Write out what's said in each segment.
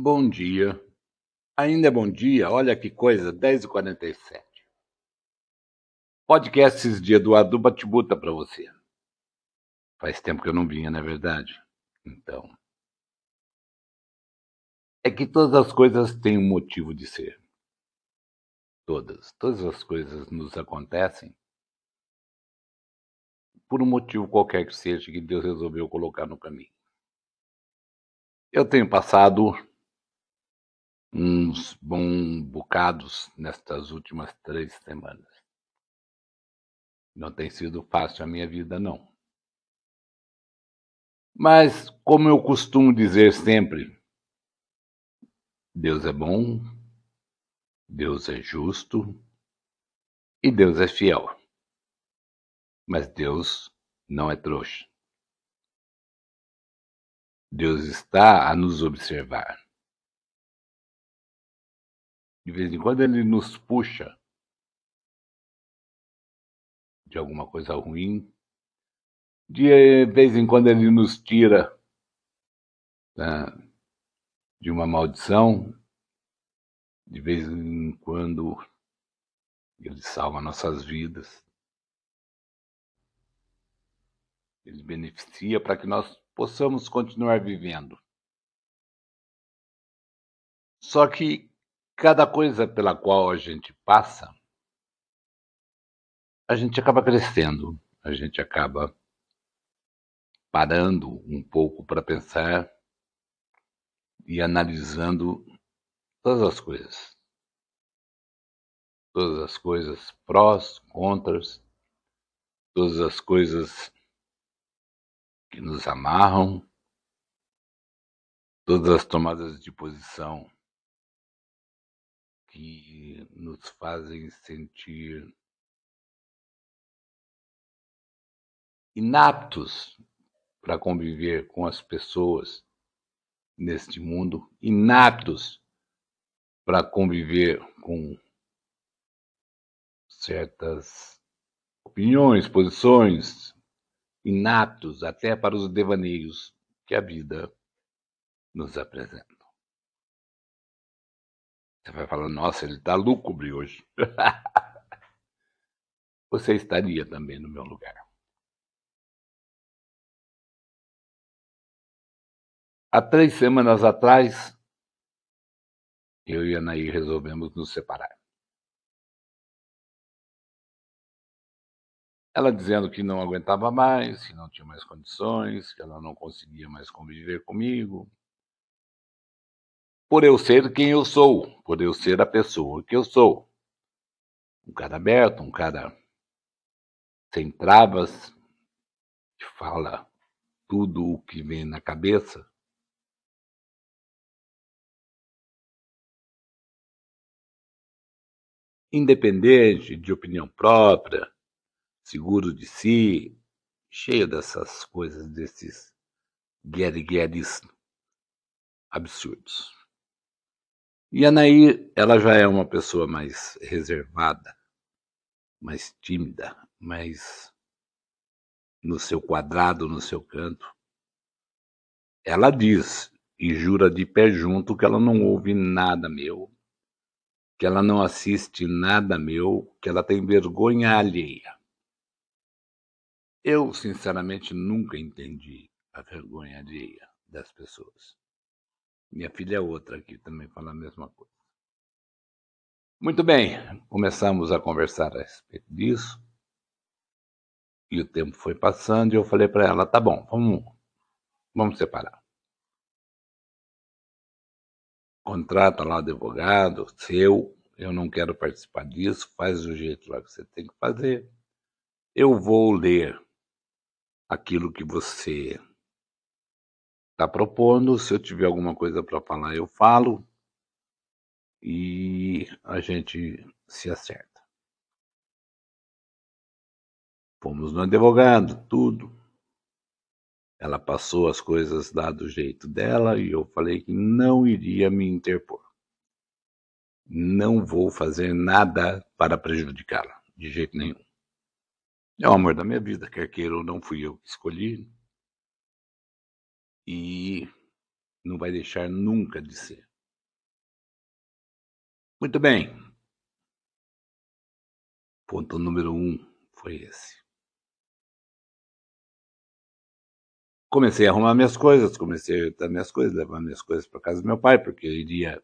Bom dia. Ainda é bom dia, olha que coisa, 10h47. Podcasts de Eduardo Batibuta para você. Faz tempo que eu não vinha, não é verdade? Então. É que todas as coisas têm um motivo de ser. Todas. Todas as coisas nos acontecem por um motivo qualquer que seja que Deus resolveu colocar no caminho. Eu tenho passado uns bons bocados nestas últimas três semanas. Não tem sido fácil a minha vida, não. Mas, como eu costumo dizer sempre, Deus é bom, Deus é justo e Deus é fiel. Mas Deus não é trouxa. Deus está a nos observar. De vez em quando ele nos puxa de alguma coisa ruim. De vez em quando ele nos tira né, de uma maldição. De vez em quando ele salva nossas vidas. Ele beneficia para que nós possamos continuar vivendo. Só que cada coisa pela qual a gente passa, a gente acaba crescendo, a gente acaba parando um pouco para pensar e analisando todas as coisas. Todas as coisas prós, contras, todas as coisas que nos amarram, todas as tomadas de posição que nos fazem sentir inaptos para conviver com as pessoas neste mundo, inaptos para conviver com certas opiniões, posições, inaptos até para os devaneios que a vida nos apresenta. Você vai falar, nossa, ele está lúgubre hoje. Você estaria também no meu lugar. Há três semanas atrás, eu e a Anaí resolvemos nos separar. Ela dizendo que não aguentava mais, que não tinha mais condições, que ela não conseguia mais conviver comigo, por eu ser quem eu sou, por eu ser a pessoa que eu sou. Um cara aberto, um cara sem travas, que fala tudo o que vem na cabeça. Independente de opinião própria, seguro de si, cheio dessas coisas, desses guerigueres absurdos. E a Anaí, ela já é uma pessoa mais reservada, mais tímida, mais no seu quadrado, no seu canto. Ela diz e jura de pé junto que ela não ouve nada meu, que ela não assiste nada meu, que ela tem vergonha alheia. Eu, sinceramente, nunca entendi a vergonha alheia das pessoas. Minha filha é outra que também fala a mesma coisa. Muito bem, começamos a conversar a respeito disso. E o tempo foi passando e eu falei para ela: tá bom, vamos, vamos separar. Contrata lá advogado, seu, eu não quero participar disso, faz do jeito lá que você tem que fazer. Eu vou ler aquilo que você está propondo. Se eu tiver alguma coisa para falar, eu falo e a gente se acerta. Fomos no advogado, tudo. Ela passou as coisas lá do jeito dela e eu falei que não iria me interpor. Não vou fazer nada para prejudicá-la, de jeito nenhum. É o amor da minha vida, quer queira ou não fui eu que escolhi, e não vai deixar nunca de ser. Muito bem. Ponto número um foi esse. Comecei a arrumar minhas coisas, comecei a ajeitar minhas coisas, levar minhas coisas para casa do meu pai, porque eu iria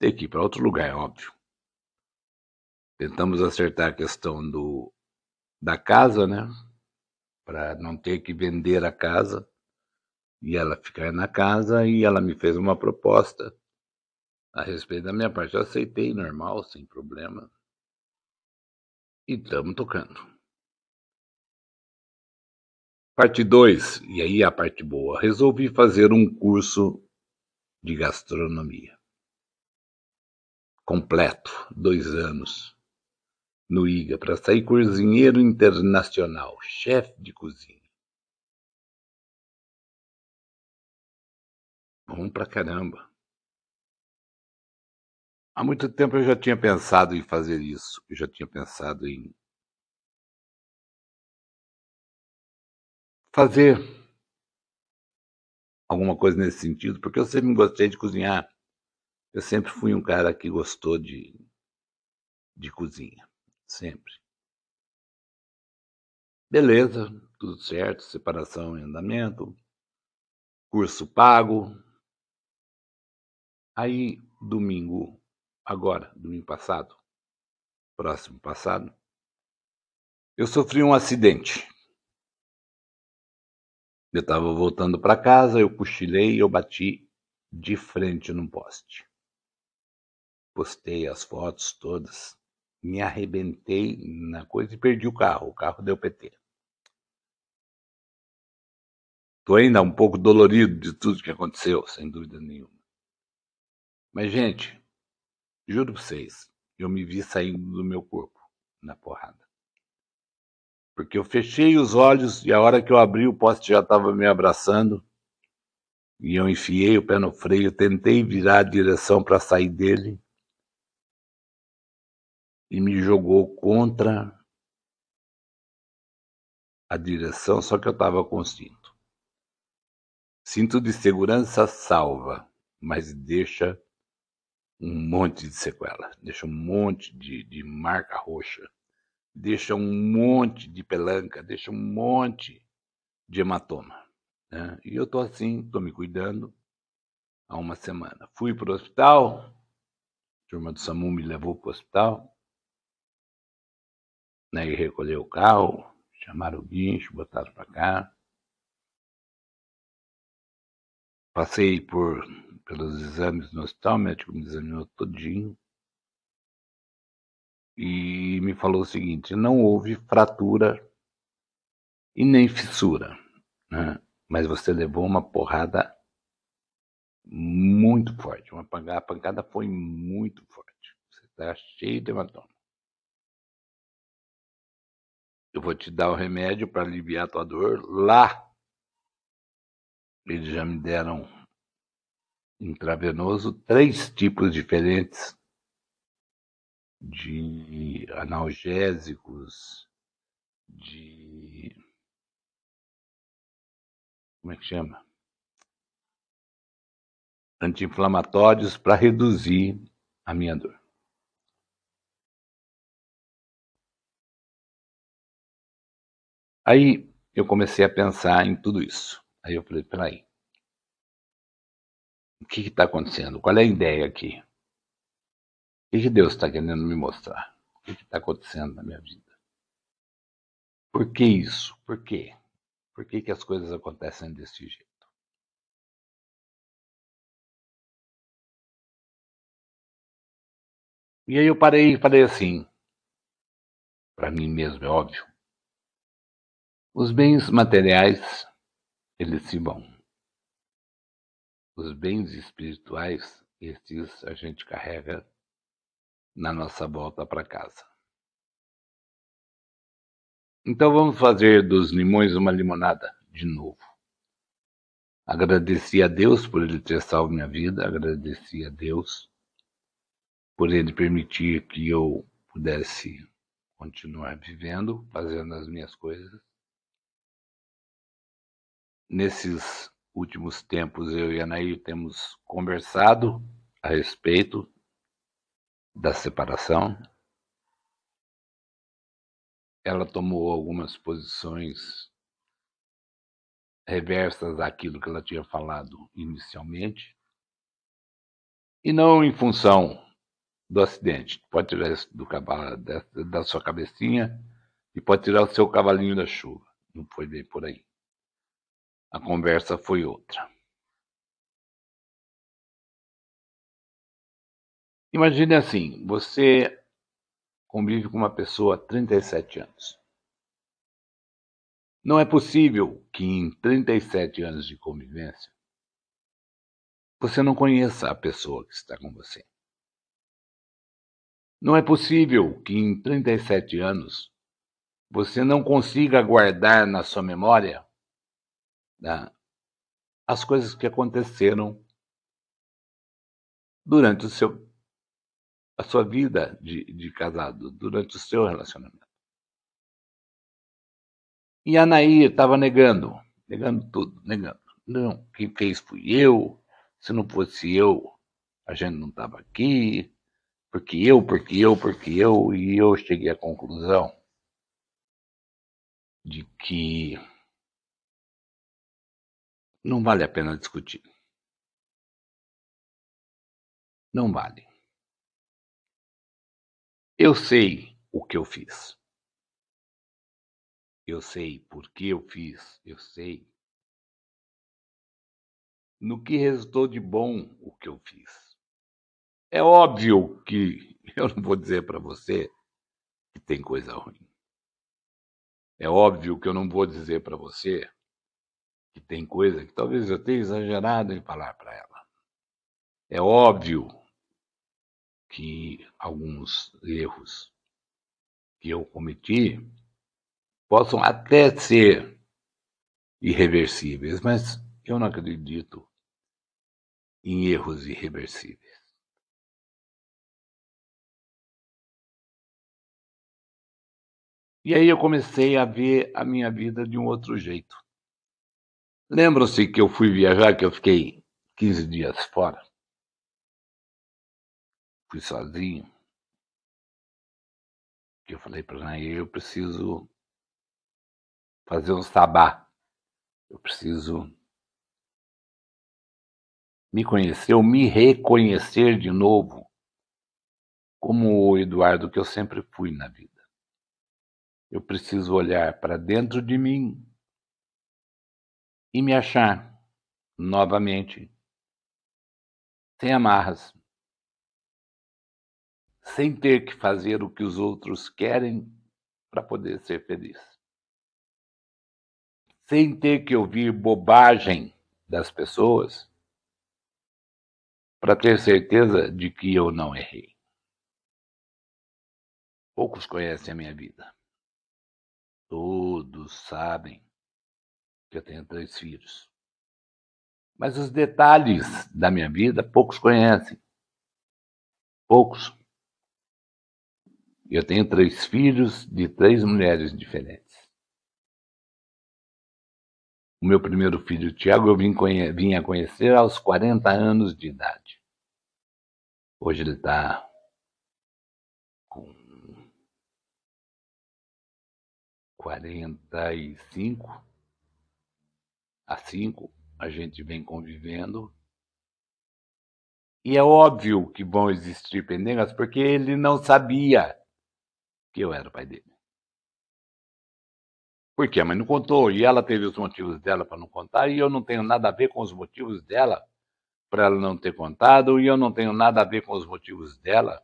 ter que ir para outro lugar, é óbvio. Tentamos acertar a questão do, da casa, né? Para não ter que vender a casa e ela ficar na casa. E ela me fez uma proposta a respeito da minha parte. Eu aceitei normal, sem problema. E estamos tocando. Parte 2, e aí a parte boa. Resolvi fazer um curso de gastronomia. Completo, dois anos no IGA para sair cozinheiro internacional, chefe de cozinha. Bom pra caramba. Há muito tempo eu já tinha pensado em fazer isso. Eu já tinha pensado em fazer alguma coisa nesse sentido, porque eu sempre gostei de cozinhar. Eu sempre fui um cara que gostou de, de cozinha sempre. Beleza, tudo certo, separação em andamento, curso pago. Aí, domingo, agora, domingo passado, próximo passado, eu sofri um acidente. Eu estava voltando para casa, eu cochilei e eu bati de frente num poste. Postei as fotos todas me arrebentei na coisa e perdi o carro. O carro deu PT. Estou ainda um pouco dolorido de tudo que aconteceu, sem dúvida nenhuma. Mas, gente, juro para vocês, eu me vi saindo do meu corpo na porrada. Porque eu fechei os olhos e a hora que eu abri, o poste já estava me abraçando. E eu enfiei o pé no freio, tentei virar a direção para sair dele e me jogou contra a direção, só que eu estava com cinto. Cinto de segurança salva, mas deixa um monte de sequela, deixa um monte de, de marca roxa, deixa um monte de pelanca, deixa um monte de hematoma. Né? E eu tô assim, tô me cuidando há uma semana. Fui para o hospital, a turma do SAMU me levou para o hospital, né, e recolher o carro, chamaram o guincho, botaram para cá. Passei por pelos exames no hospital, o médico me examinou todinho e me falou o seguinte: não houve fratura e nem fissura, né? mas você levou uma porrada muito forte, uma pancada, a pancada foi muito forte. Você está cheio de hematoma. Eu vou te dar o remédio para aliviar a tua dor. Lá, eles já me deram intravenoso três tipos diferentes de analgésicos, de. Como é que chama? Anti-inflamatórios para reduzir a minha dor. Aí eu comecei a pensar em tudo isso. Aí eu falei, peraí, o que está acontecendo? Qual é a ideia aqui? O que, que Deus está querendo me mostrar? O que está acontecendo na minha vida? Por que isso? Por quê? Por que, que as coisas acontecem desse jeito? E aí eu parei e falei assim, para mim mesmo, é óbvio. Os bens materiais, eles se vão. Os bens espirituais, esses a gente carrega na nossa volta para casa. Então vamos fazer dos limões uma limonada de novo. Agradeci a Deus por ele ter salvo minha vida, agradeci a Deus por ele permitir que eu pudesse continuar vivendo, fazendo as minhas coisas nesses últimos tempos, eu e a Anaí temos conversado a respeito da separação. Ela tomou algumas posições reversas àquilo que ela tinha falado inicialmente, e não em função do acidente. Pode tirar isso do cavalo, da sua cabecinha e pode tirar o seu cavalinho da chuva. Não foi bem por aí. A conversa foi outra. Imagine assim, você convive com uma pessoa há 37 anos. Não é possível que em 37 anos de convivência você não conheça a pessoa que está com você. Não é possível que em 37 anos você não consiga guardar na sua memória né, as coisas que aconteceram durante o seu a sua vida de, de casado, durante o seu relacionamento. E a Anaí estava negando, negando tudo, negando. Não, quem fez fui eu, se não fosse eu, a gente não estava aqui, porque eu, porque eu, porque eu, e eu cheguei à conclusão de que não vale a pena discutir. Não vale. Eu sei o que eu fiz. Eu sei por que eu fiz. Eu sei no que resultou de bom o que eu fiz. É óbvio que eu não vou dizer para você que tem coisa ruim. É óbvio que eu não vou dizer para você que tem coisa que talvez eu tenha exagerado em falar para ela. É óbvio que alguns erros que eu cometi possam até ser irreversíveis, mas eu não acredito em erros irreversíveis. E aí eu comecei a ver a minha vida de um outro jeito. Lembram-se que eu fui viajar, que eu fiquei 15 dias fora? fui sozinho, que eu falei para ela, eu preciso fazer um sabá, eu preciso me conhecer, ou me reconhecer de novo como o Eduardo que eu sempre fui na vida. Eu preciso olhar para dentro de mim e me achar novamente, sem amarras, sem ter que fazer o que os outros querem para poder ser feliz. Sem ter que ouvir bobagem das pessoas para ter certeza de que eu não errei. Poucos conhecem a minha vida. Todos sabem que eu tenho três filhos. Mas os detalhes da minha vida poucos conhecem. Poucos. Eu tenho três filhos de três mulheres diferentes. O meu primeiro filho, Tiago, eu vim, conhe vim a conhecer aos 40 anos de idade. Hoje ele está com 45 a 5. A gente vem convivendo e é óbvio que vão existir pendengas, porque ele não sabia que eu era o pai dele. Por quê? A mãe não contou, e ela teve os motivos dela para não contar, e eu não tenho nada a ver com os motivos dela para ela não ter contado, e eu não tenho nada a ver com os motivos dela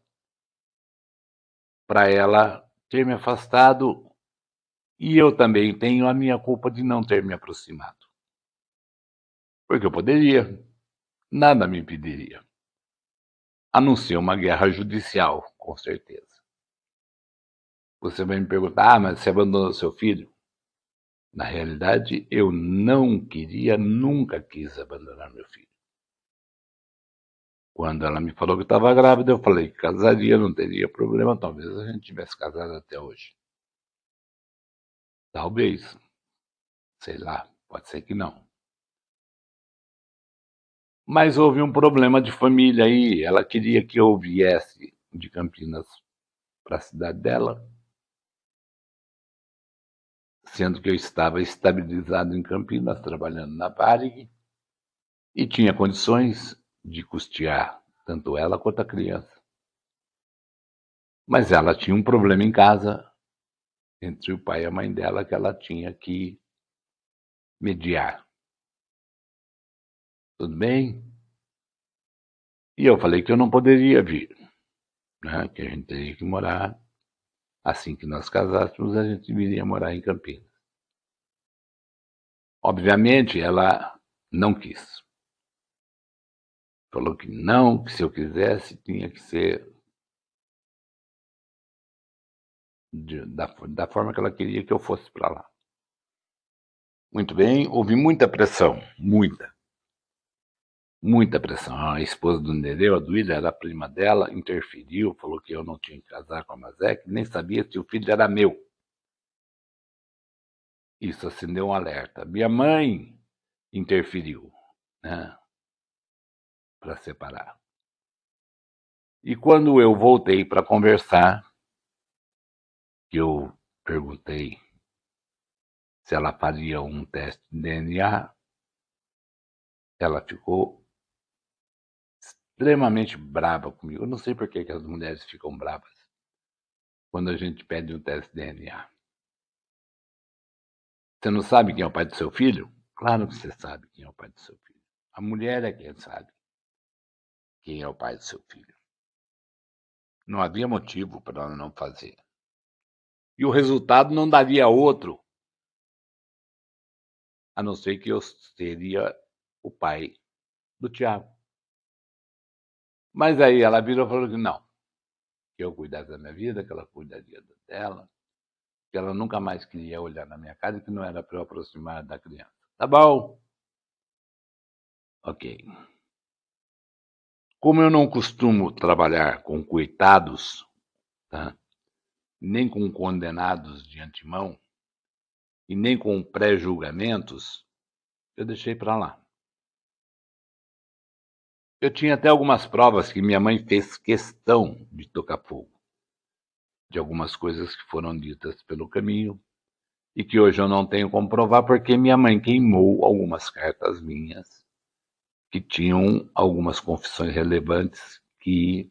para ela ter me afastado, e eu também tenho a minha culpa de não ter me aproximado. Porque eu poderia, nada me impediria. A uma guerra judicial, com certeza. Você vai me perguntar, ah, mas você abandonou seu filho? Na realidade, eu não queria, nunca quis abandonar meu filho. Quando ela me falou que estava grávida, eu falei que casaria, não teria problema, talvez a gente tivesse casado até hoje. Talvez. Sei lá, pode ser que não. Mas houve um problema de família aí. Ela queria que eu viesse de Campinas para a cidade dela, sendo que eu estava estabilizado em Campinas, trabalhando na Varig, e tinha condições de custear tanto ela quanto a criança. Mas ela tinha um problema em casa entre o pai e a mãe dela que ela tinha que mediar. Tudo bem? E eu falei que eu não poderia vir, né? que a gente teria que morar. Assim que nós casássemos, a gente viria morar em Campinas. Obviamente, ela não quis. Falou que não, que se eu quisesse, tinha que ser de, da, da forma que ela queria que eu fosse para lá. Muito bem, houve muita pressão, muita. Muita pressão. A esposa do Nereu, a Duília, era prima dela, interferiu, falou que eu não tinha que casar com a Mazek, nem sabia se o filho era meu. Isso acendeu um alerta. Minha mãe interferiu, né, para separar. E quando eu voltei para conversar, que eu perguntei se ela faria um teste de DNA, ela ficou extremamente brava comigo. Eu não sei por que, que as mulheres ficam bravas quando a gente pede um teste de DNA. Você não sabe quem é o pai do seu filho? Claro que você sabe quem é o pai do seu filho. A mulher é quem sabe quem é o pai do seu filho. Não havia motivo para ela não fazer e o resultado não daria outro, a não ser que eu seria o pai do Tiago. Mas aí ela virou e falou que não, que eu cuidasse da minha vida, que ela cuidaria dela, que ela nunca mais queria olhar na minha cara e que não era para eu aproximar da criança. Tá bom. Ok. Como eu não costumo trabalhar com coitados, tá? nem com condenados de antemão e nem com pré-julgamentos, eu deixei para lá. Eu tinha até algumas provas que minha mãe fez questão de tocar fogo, de algumas coisas que foram ditas pelo caminho e que hoje eu não tenho como provar porque minha mãe queimou algumas cartas minhas que tinham algumas confissões relevantes que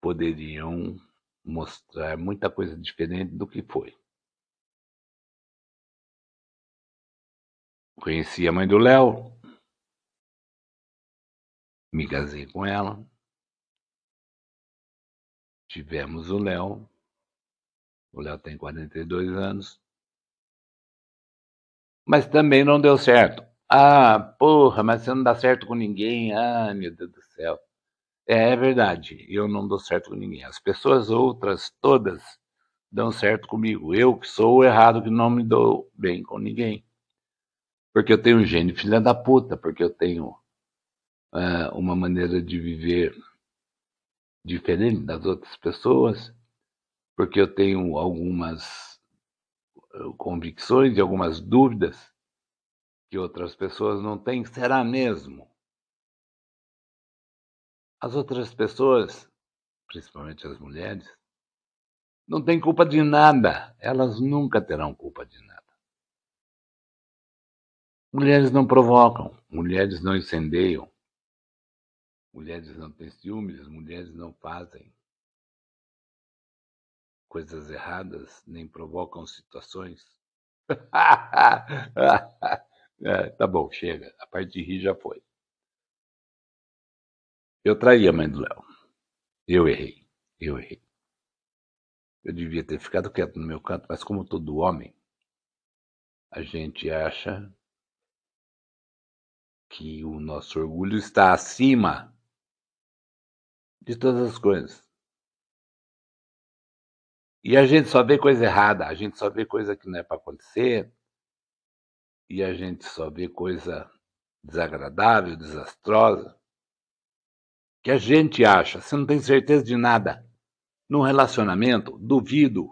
poderiam mostrar muita coisa diferente do que foi. Conheci a mãe do Léo, me casei com ela, tivemos o Léo, o Léo tem 42 anos, mas também não deu certo. Ah, porra, mas você não dá certo com ninguém. Ah, meu Deus do céu. É, é verdade, eu não dou certo com ninguém. As pessoas outras, todas, dão certo comigo. Eu que sou o errado, que não me dou bem com ninguém. Porque eu tenho um gênio filha da puta, porque eu tenho uh, uma maneira de viver diferente das outras pessoas, porque eu tenho algumas eh, convicções e algumas dúvidas que outras pessoas não têm. Será mesmo? As outras pessoas, principalmente as mulheres, não têm culpa de nada. Elas nunca terão culpa de nada. Mulheres não provocam, mulheres não incendeiam, mulheres não têm ciúmes, mulheres não fazem coisas erradas, nem provocam situações. é, tá bom, chega. A parte de rir já foi. Eu traí a mãe do Léo. Eu errei. Eu errei. Eu devia ter ficado quieto no meu canto, mas como todo homem, a gente acha que o nosso orgulho está acima de todas as coisas. E a gente só vê coisa errada, a gente só vê coisa que não é para acontecer, e a gente só vê coisa desagradável, desastrosa que a gente acha, você não tem certeza de nada. Num relacionamento, duvido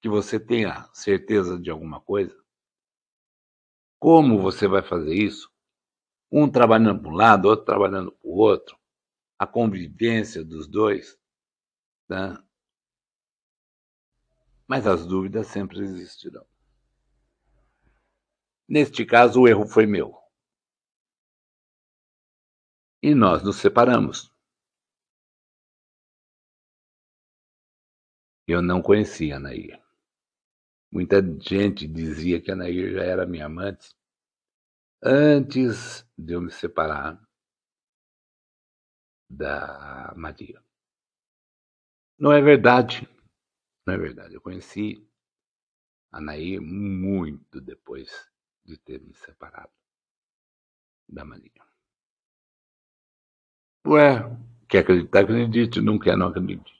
que você tenha certeza de alguma coisa. Como você vai fazer isso? Um trabalhando para um lado, outro trabalhando para o outro. A convivência dos dois, né? mas as dúvidas sempre existirão. Neste caso, o erro foi meu. E nós nos separamos. Eu não conhecia a Nair. Muita gente dizia que a Nair já era minha amante antes de eu me separar da Maria. Não é verdade. Não é verdade. Eu conheci a Nair muito depois de ter me separado da Maria. Ué, quer acreditar, acredite, não quer, não acredite.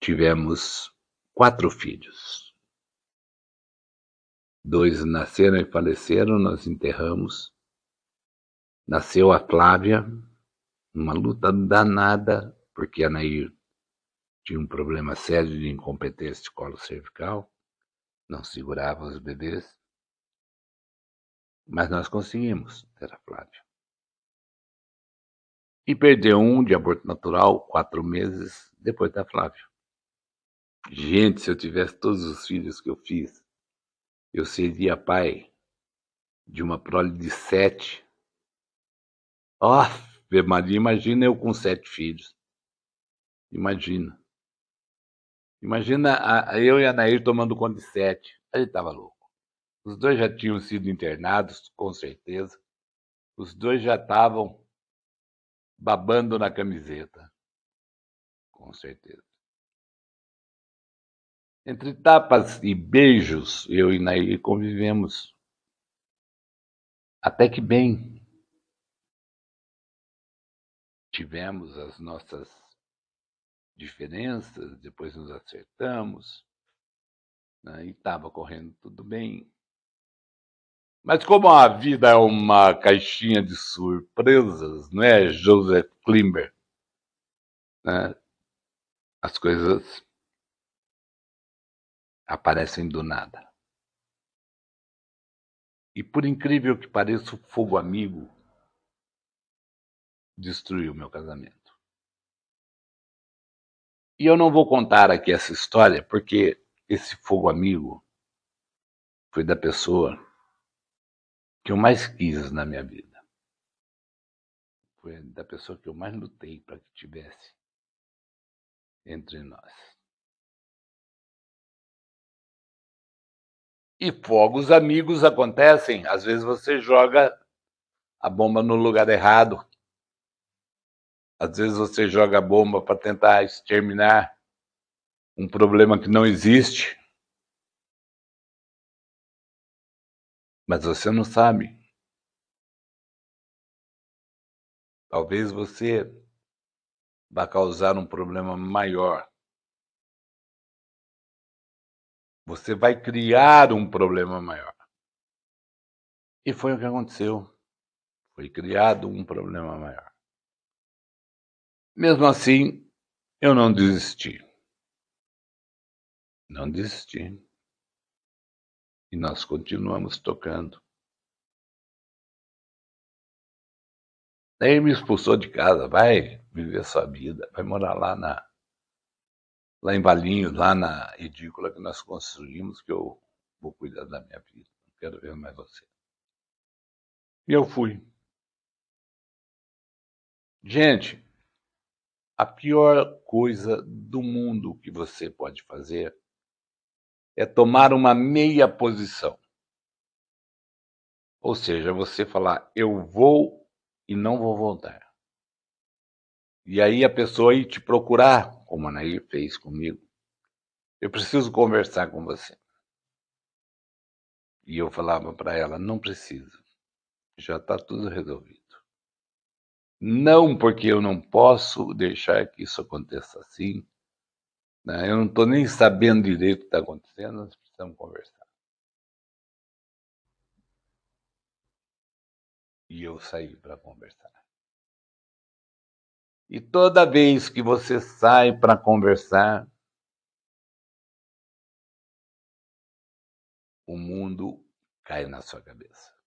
Tivemos quatro filhos. Dois nasceram e faleceram, nós enterramos. Nasceu a Flávia, uma luta danada, porque a Nair tinha um problema sério de incompetência de colo cervical, não segurava os bebês. Mas nós conseguimos ter a Flávia. E perdeu um de aborto natural quatro meses depois da Flávia. Gente, se eu tivesse todos os filhos que eu fiz, eu seria pai de uma prole de sete. Oh, Maria, imagina eu com sete filhos. Imagina. Imagina a, a eu e a Nair tomando conta de sete. A gente estava louco. Os dois já tinham sido internados, com certeza. Os dois já estavam babando na camiseta. Com certeza. Entre tapas e beijos, eu e Nair convivemos. Até que bem. Tivemos as nossas diferenças, depois nos acertamos, né, e estava correndo tudo bem. Mas como a vida é uma caixinha de surpresas, não é, Joseph Klimber? Né, as coisas aparecem do nada. E por incrível que pareça, o fogo amigo destruiu meu casamento. E eu não vou contar aqui essa história, porque esse fogo amigo foi da pessoa que eu mais quis na minha vida. Foi da pessoa que eu mais lutei para que tivesse entre nós. E fogos amigos acontecem. Às vezes você joga a bomba no lugar errado. Às vezes você joga bomba para tentar exterminar um problema que não existe. Mas você não sabe. Talvez você vá causar um problema maior. Você vai criar um problema maior. E foi o que aconteceu. Foi criado um problema maior. Mesmo assim, eu não desisti. Não desisti. E nós continuamos tocando. Daí ele me expulsou de casa, vai viver sua vida, vai morar lá na lá em Valinhos, lá na edícula que nós construímos, que eu vou cuidar da minha vida. Não quero ver mais você. E eu fui. Gente, a pior coisa do mundo que você pode fazer é tomar uma meia posição. Ou seja, você falar, eu vou e não vou voltar. E aí a pessoa ir te procurar, como a Nair fez comigo. Eu preciso conversar com você. E eu falava para ela: não preciso, já está tudo resolvido. Não porque eu não posso deixar que isso aconteça assim. Né? Eu não estou nem sabendo direito o que está acontecendo, nós precisamos conversar. E eu saí para conversar. E toda vez que você sai para conversar, o mundo cai na sua cabeça.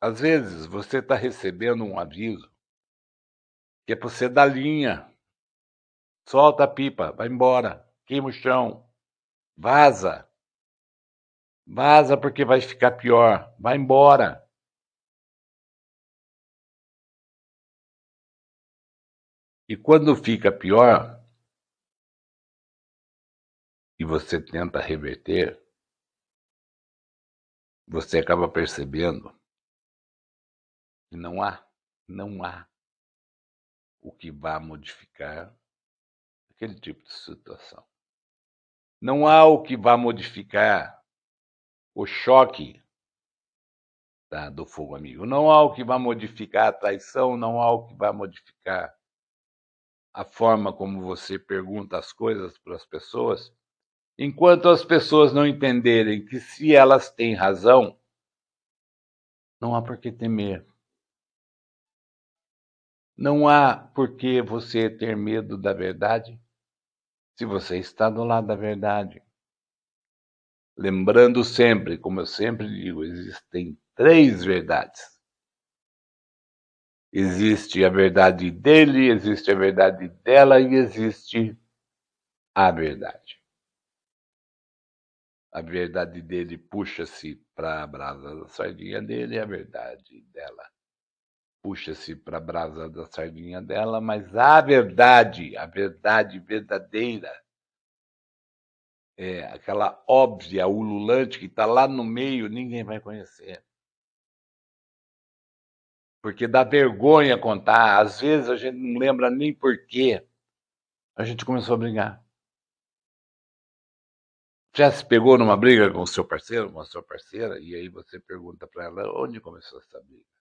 Às vezes você está recebendo um aviso que é para você dar linha. Solta a pipa, vai embora, queima o chão, vaza. Vaza porque vai ficar pior, vai embora. E quando fica pior, e você tenta reverter, você acaba percebendo que não há, não há o que vá modificar aquele tipo de situação. Não há o que vá modificar o choque tá, do fogo amigo. Não há o que vá modificar a traição, não há o que vá modificar a forma como você pergunta as coisas para as pessoas, enquanto as pessoas não entenderem que se elas têm razão, não há por que temer. Não há por que você ter medo da verdade se você está do lado da verdade. Lembrando sempre, como eu sempre digo, existem três verdades. Existe a verdade dele, existe a verdade dela e existe a verdade. A verdade dele puxa-se para a brasa da sardinha dele, a verdade dela puxa-se para a brasa da sardinha dela, mas a verdade, a verdade verdadeira, é aquela óbvia, ululante que está lá no meio, ninguém vai conhecer. Porque dá vergonha contar. Às vezes a gente não lembra nem por quê. A gente começou a brigar. Já se pegou numa briga com o seu parceiro, com a sua parceira, e aí você pergunta para ela onde começou essa briga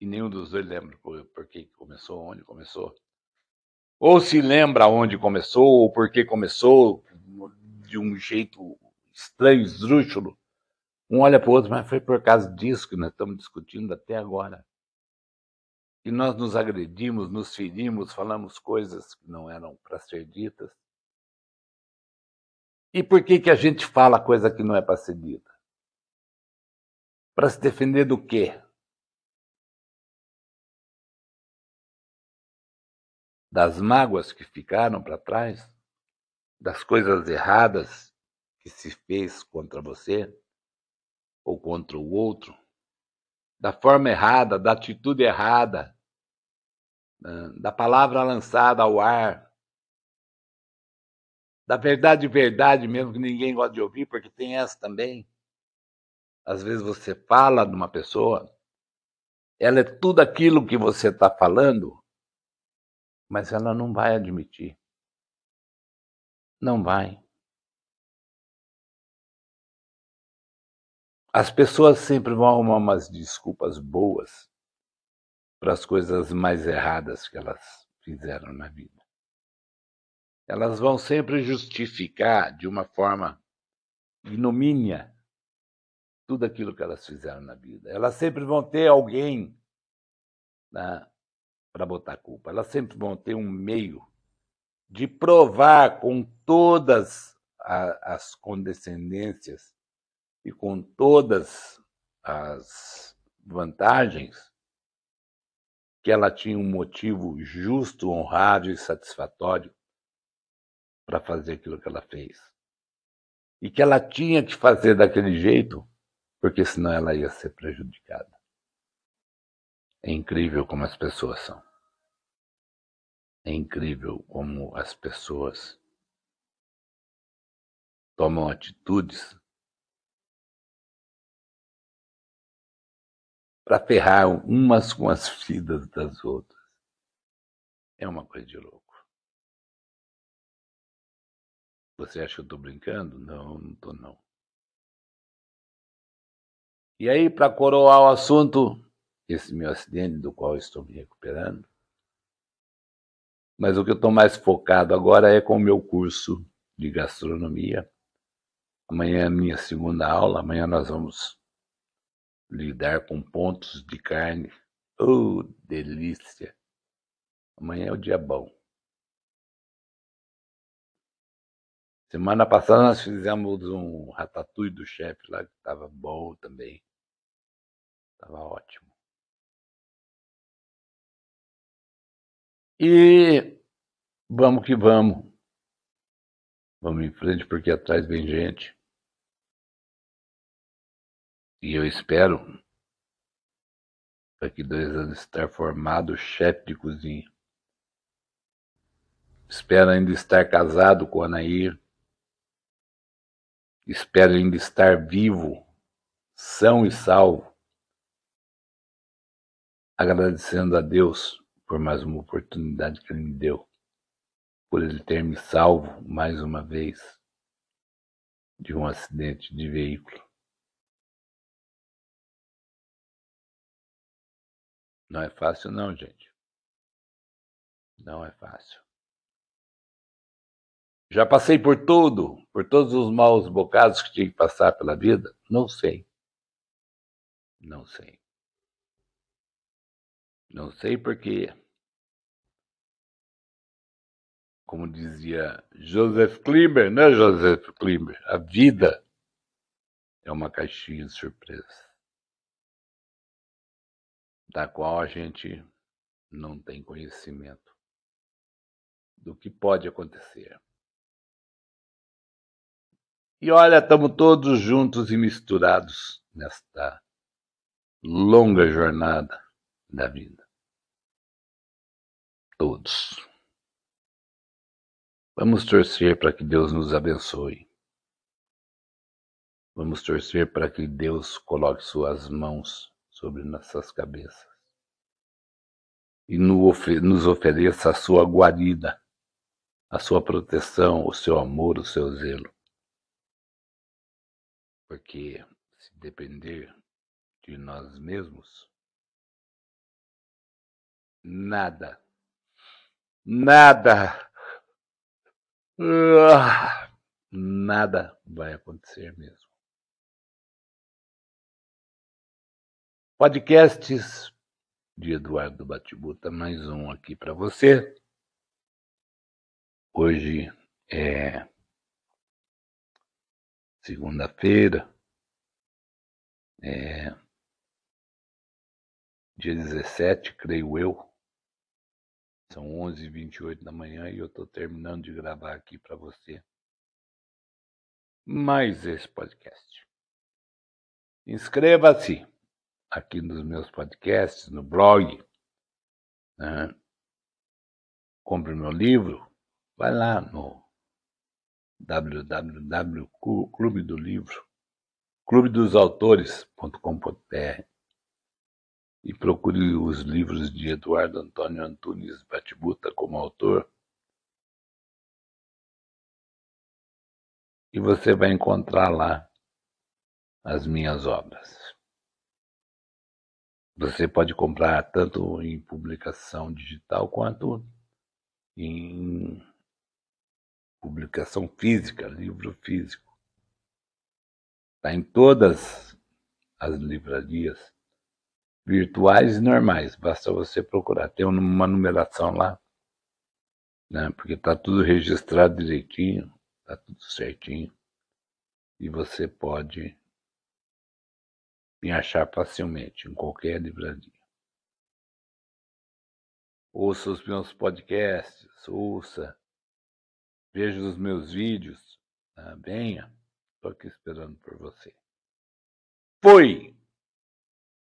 e nenhum dos dois lembra por, por que começou, onde começou. Ou se lembra onde começou, ou por que começou, de um jeito estranho, esdrúxulo. Um olha para o outro, mas foi por causa disso que nós estamos discutindo até agora. E nós nos agredimos, nos ferimos, falamos coisas que não eram para ser ditas. E por que, que a gente fala coisa que não é para ser dita? Para se defender do quê? Das mágoas que ficaram para trás, das coisas erradas que se fez contra você ou contra o outro, da forma errada, da atitude errada, da palavra lançada ao ar, da verdade verdade mesmo que ninguém gosta de ouvir, porque tem essa também. Às vezes você fala de uma pessoa, ela é tudo aquilo que você está falando, mas ela não vai admitir. Não vai. As pessoas sempre vão arrumar umas desculpas boas para as coisas mais erradas que elas fizeram na vida. Elas vão sempre justificar de uma forma ignomínia tudo aquilo que elas fizeram na vida. Elas sempre vão ter alguém né, para botar culpa. Elas sempre vão ter um meio de provar com todas a, as condescendências e com todas as vantagens que ela tinha um motivo justo, honrado e satisfatório para fazer aquilo que ela fez. E que ela tinha que fazer daquele jeito, porque senão ela ia ser prejudicada. É incrível como as pessoas são. É incrível como as pessoas tomam atitudes para ferrar umas com as vidas das outras. É uma coisa de louco. Você acha que eu estou brincando? Não, não estou não. E aí, para coroar o assunto, esse meu acidente do qual estou me recuperando. Mas o que eu estou mais focado agora é com o meu curso de gastronomia. Amanhã é a minha segunda aula, amanhã nós vamos lidar com pontos de carne. Oh, delícia! Amanhã é o dia bom. Semana passada nós fizemos um ratatouille do chefe lá, que estava bom também. Estava ótimo. E vamos que vamos. Vamos em frente porque atrás vem gente. E eu espero daqui dois anos estar formado chefe de cozinha. Espero ainda estar casado com a Nair. Espero ainda estar vivo, são e salvo. Agradecendo a Deus por mais uma oportunidade que Ele me deu, por Ele ter me salvo mais uma vez de um acidente de veículo. Não é fácil, não, gente. Não é fácil. Já passei por tudo, por todos os maus bocados que tinha que passar pela vida? Não sei. Não sei. Não sei porque, como dizia Joseph Klimber, né, Joseph Klimber? A vida é uma caixinha de surpresa da qual a gente não tem conhecimento do que pode acontecer. E olha, estamos todos juntos e misturados nesta longa jornada da vida. Todos. Vamos torcer para que Deus nos abençoe. Vamos torcer para que Deus coloque suas mãos sobre nossas cabeças e nos ofereça a sua guarida, a sua proteção, o seu amor, o seu zelo. Porque se depender de nós mesmos, nada, nada, nada vai acontecer mesmo. Podcasts de Eduardo Batibuta, mais um aqui para você. Hoje é segunda-feira, é dia 17, creio eu. São 11h28 da manhã e eu estou terminando de gravar aqui para você mais esse podcast. Inscreva-se aqui nos meus podcasts, no blog. Né? Compre meu livro, vai lá no www.clube e procure os livros de Eduardo Antônio Antunes Batibuta como autor. E você vai encontrar lá as minhas obras. Você pode comprar tanto em publicação digital quanto em publicação física, livro físico. Está em todas as livrarias virtuais e normais. Basta você procurar. Tem uma numeração lá, né? porque está tudo registrado direitinho, está tudo certinho. E você pode me achar facilmente em qualquer livraria. Ouça os meus podcasts, ouça, veja os meus vídeos, tá? venha, estou aqui esperando por você. Foi!